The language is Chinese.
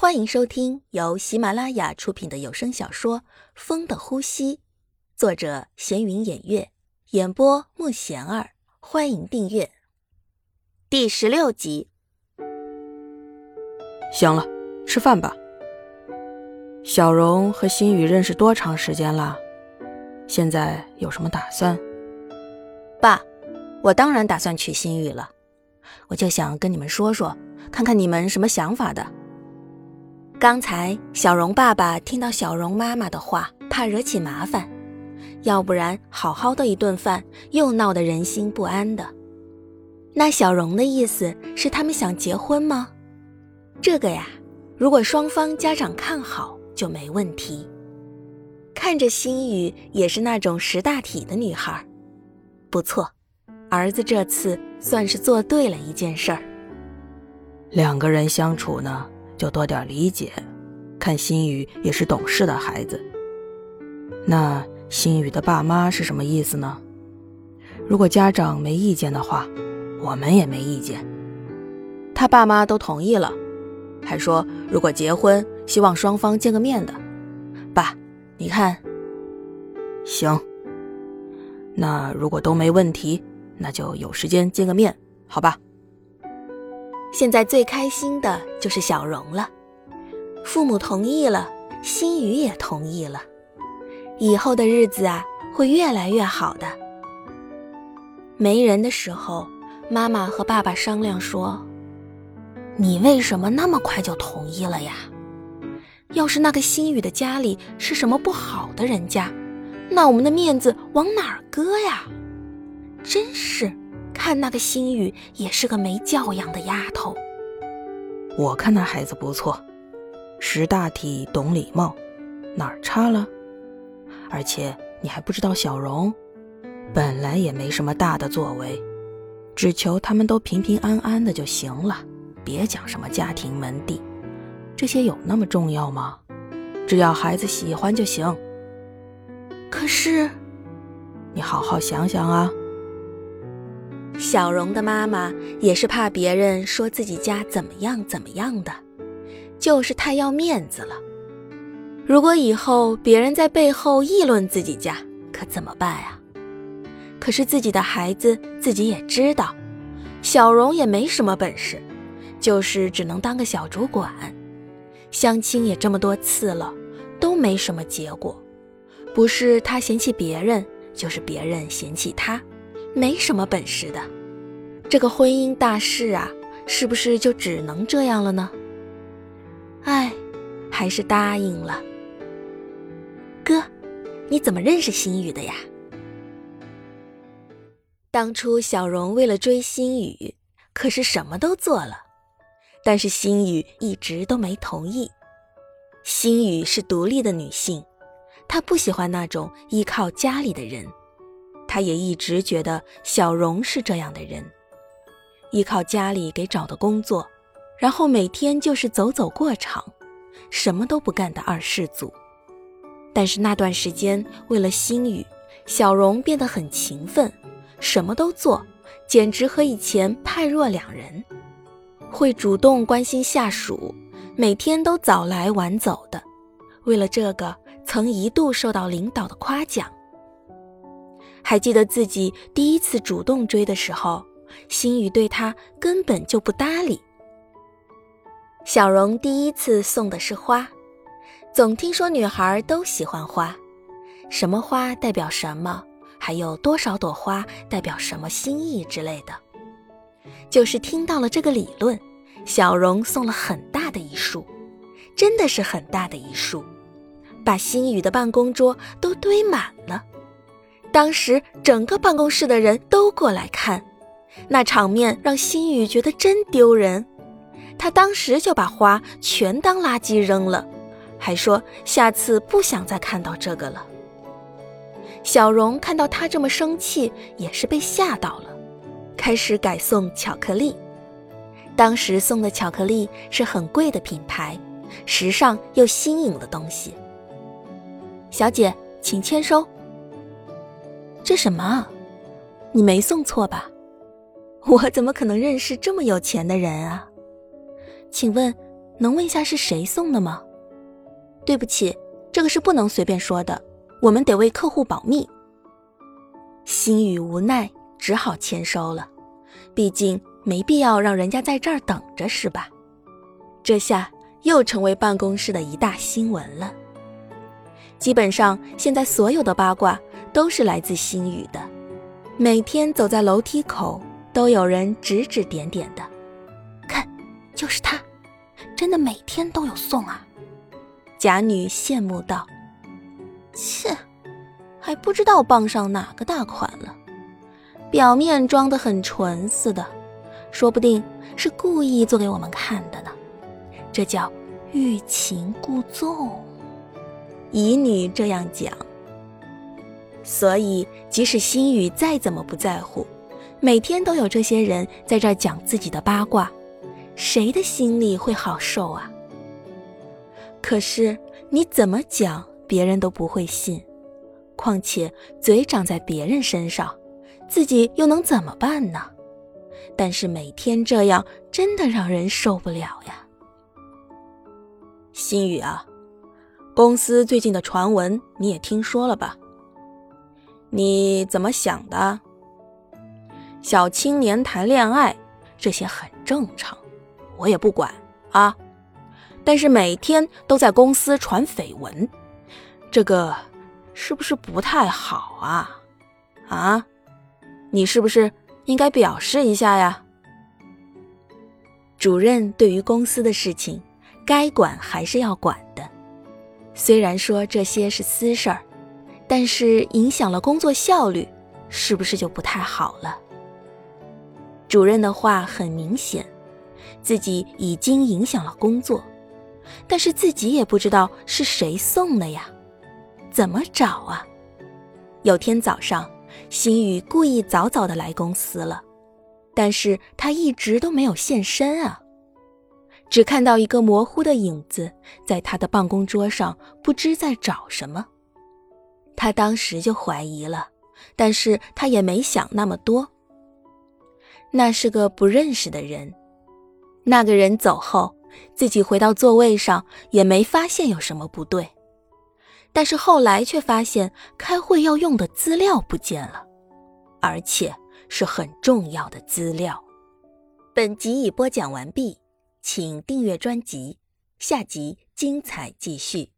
欢迎收听由喜马拉雅出品的有声小说《风的呼吸》，作者闲云掩月，演播慕贤儿。欢迎订阅第十六集。行了，吃饭吧。小荣和心雨认识多长时间了？现在有什么打算？爸，我当然打算娶心雨了。我就想跟你们说说，看看你们什么想法的。刚才小荣爸爸听到小荣妈妈的话，怕惹起麻烦，要不然好好的一顿饭又闹得人心不安的。那小荣的意思是他们想结婚吗？这个呀，如果双方家长看好就没问题。看着心雨也是那种识大体的女孩，不错，儿子这次算是做对了一件事儿。两个人相处呢？就多点理解，看心雨也是懂事的孩子。那心雨的爸妈是什么意思呢？如果家长没意见的话，我们也没意见。他爸妈都同意了，还说如果结婚，希望双方见个面的。爸，你看，行。那如果都没问题，那就有时间见个面，好吧？现在最开心的就是小荣了，父母同意了，心雨也同意了，以后的日子啊会越来越好的。没人的时候，妈妈和爸爸商量说：“你为什么那么快就同意了呀？要是那个心雨的家里是什么不好的人家，那我们的面子往哪儿搁呀？真是。”看那个心雨也是个没教养的丫头。我看那孩子不错，识大体，懂礼貌，哪儿差了？而且你还不知道小荣，本来也没什么大的作为，只求他们都平平安安的就行了，别讲什么家庭门第，这些有那么重要吗？只要孩子喜欢就行。可是，你好好想想啊。小荣的妈妈也是怕别人说自己家怎么样怎么样的，就是太要面子了。如果以后别人在背后议论自己家，可怎么办呀？可是自己的孩子自己也知道，小荣也没什么本事，就是只能当个小主管。相亲也这么多次了，都没什么结果，不是他嫌弃别人，就是别人嫌弃他。没什么本事的，这个婚姻大事啊，是不是就只能这样了呢？哎，还是答应了。哥，你怎么认识心雨的呀？当初小荣为了追心雨，可是什么都做了，但是心雨一直都没同意。心雨是独立的女性，她不喜欢那种依靠家里的人。他也一直觉得小荣是这样的人，依靠家里给找的工作，然后每天就是走走过场，什么都不干的二世祖。但是那段时间，为了心雨，小荣变得很勤奋，什么都做，简直和以前判若两人。会主动关心下属，每天都早来晚走的。为了这个，曾一度受到领导的夸奖。还记得自己第一次主动追的时候，心雨对他根本就不搭理。小荣第一次送的是花，总听说女孩都喜欢花，什么花代表什么，还有多少朵花代表什么心意之类的。就是听到了这个理论，小荣送了很大的一束，真的是很大的一束，把心雨的办公桌都堆满了。当时整个办公室的人都过来看，那场面让心雨觉得真丢人。他当时就把花全当垃圾扔了，还说下次不想再看到这个了。小荣看到他这么生气，也是被吓到了，开始改送巧克力。当时送的巧克力是很贵的品牌，时尚又新颖的东西。小姐，请签收。这什么？你没送错吧？我怎么可能认识这么有钱的人啊？请问能问一下是谁送的吗？对不起，这个是不能随便说的，我们得为客户保密。心雨无奈，只好签收了，毕竟没必要让人家在这儿等着，是吧？这下又成为办公室的一大新闻了。基本上，现在所有的八卦都是来自心雨的，每天走在楼梯口，都有人指指点点的，看，就是他。真的每天都有送啊！贾女羡慕道：“切，还不知道傍上哪个大款了，表面装得很纯似的，说不定是故意做给我们看的呢。这叫欲擒故纵。”乙女这样讲。所以，即使心雨再怎么不在乎，每天都有这些人在这儿讲自己的八卦。谁的心里会好受啊？可是你怎么讲，别人都不会信。况且嘴长在别人身上，自己又能怎么办呢？但是每天这样，真的让人受不了呀。心雨啊，公司最近的传闻你也听说了吧？你怎么想的？小青年谈恋爱，这些很正常。我也不管啊，但是每天都在公司传绯闻，这个是不是不太好啊？啊，你是不是应该表示一下呀？主任对于公司的事情，该管还是要管的，虽然说这些是私事儿，但是影响了工作效率，是不是就不太好了？主任的话很明显。自己已经影响了工作，但是自己也不知道是谁送的呀，怎么找啊？有天早上，心雨故意早早的来公司了，但是他一直都没有现身啊，只看到一个模糊的影子在他的办公桌上，不知在找什么。他当时就怀疑了，但是他也没想那么多。那是个不认识的人。那个人走后，自己回到座位上也没发现有什么不对，但是后来却发现开会要用的资料不见了，而且是很重要的资料。本集已播讲完毕，请订阅专辑，下集精彩继续。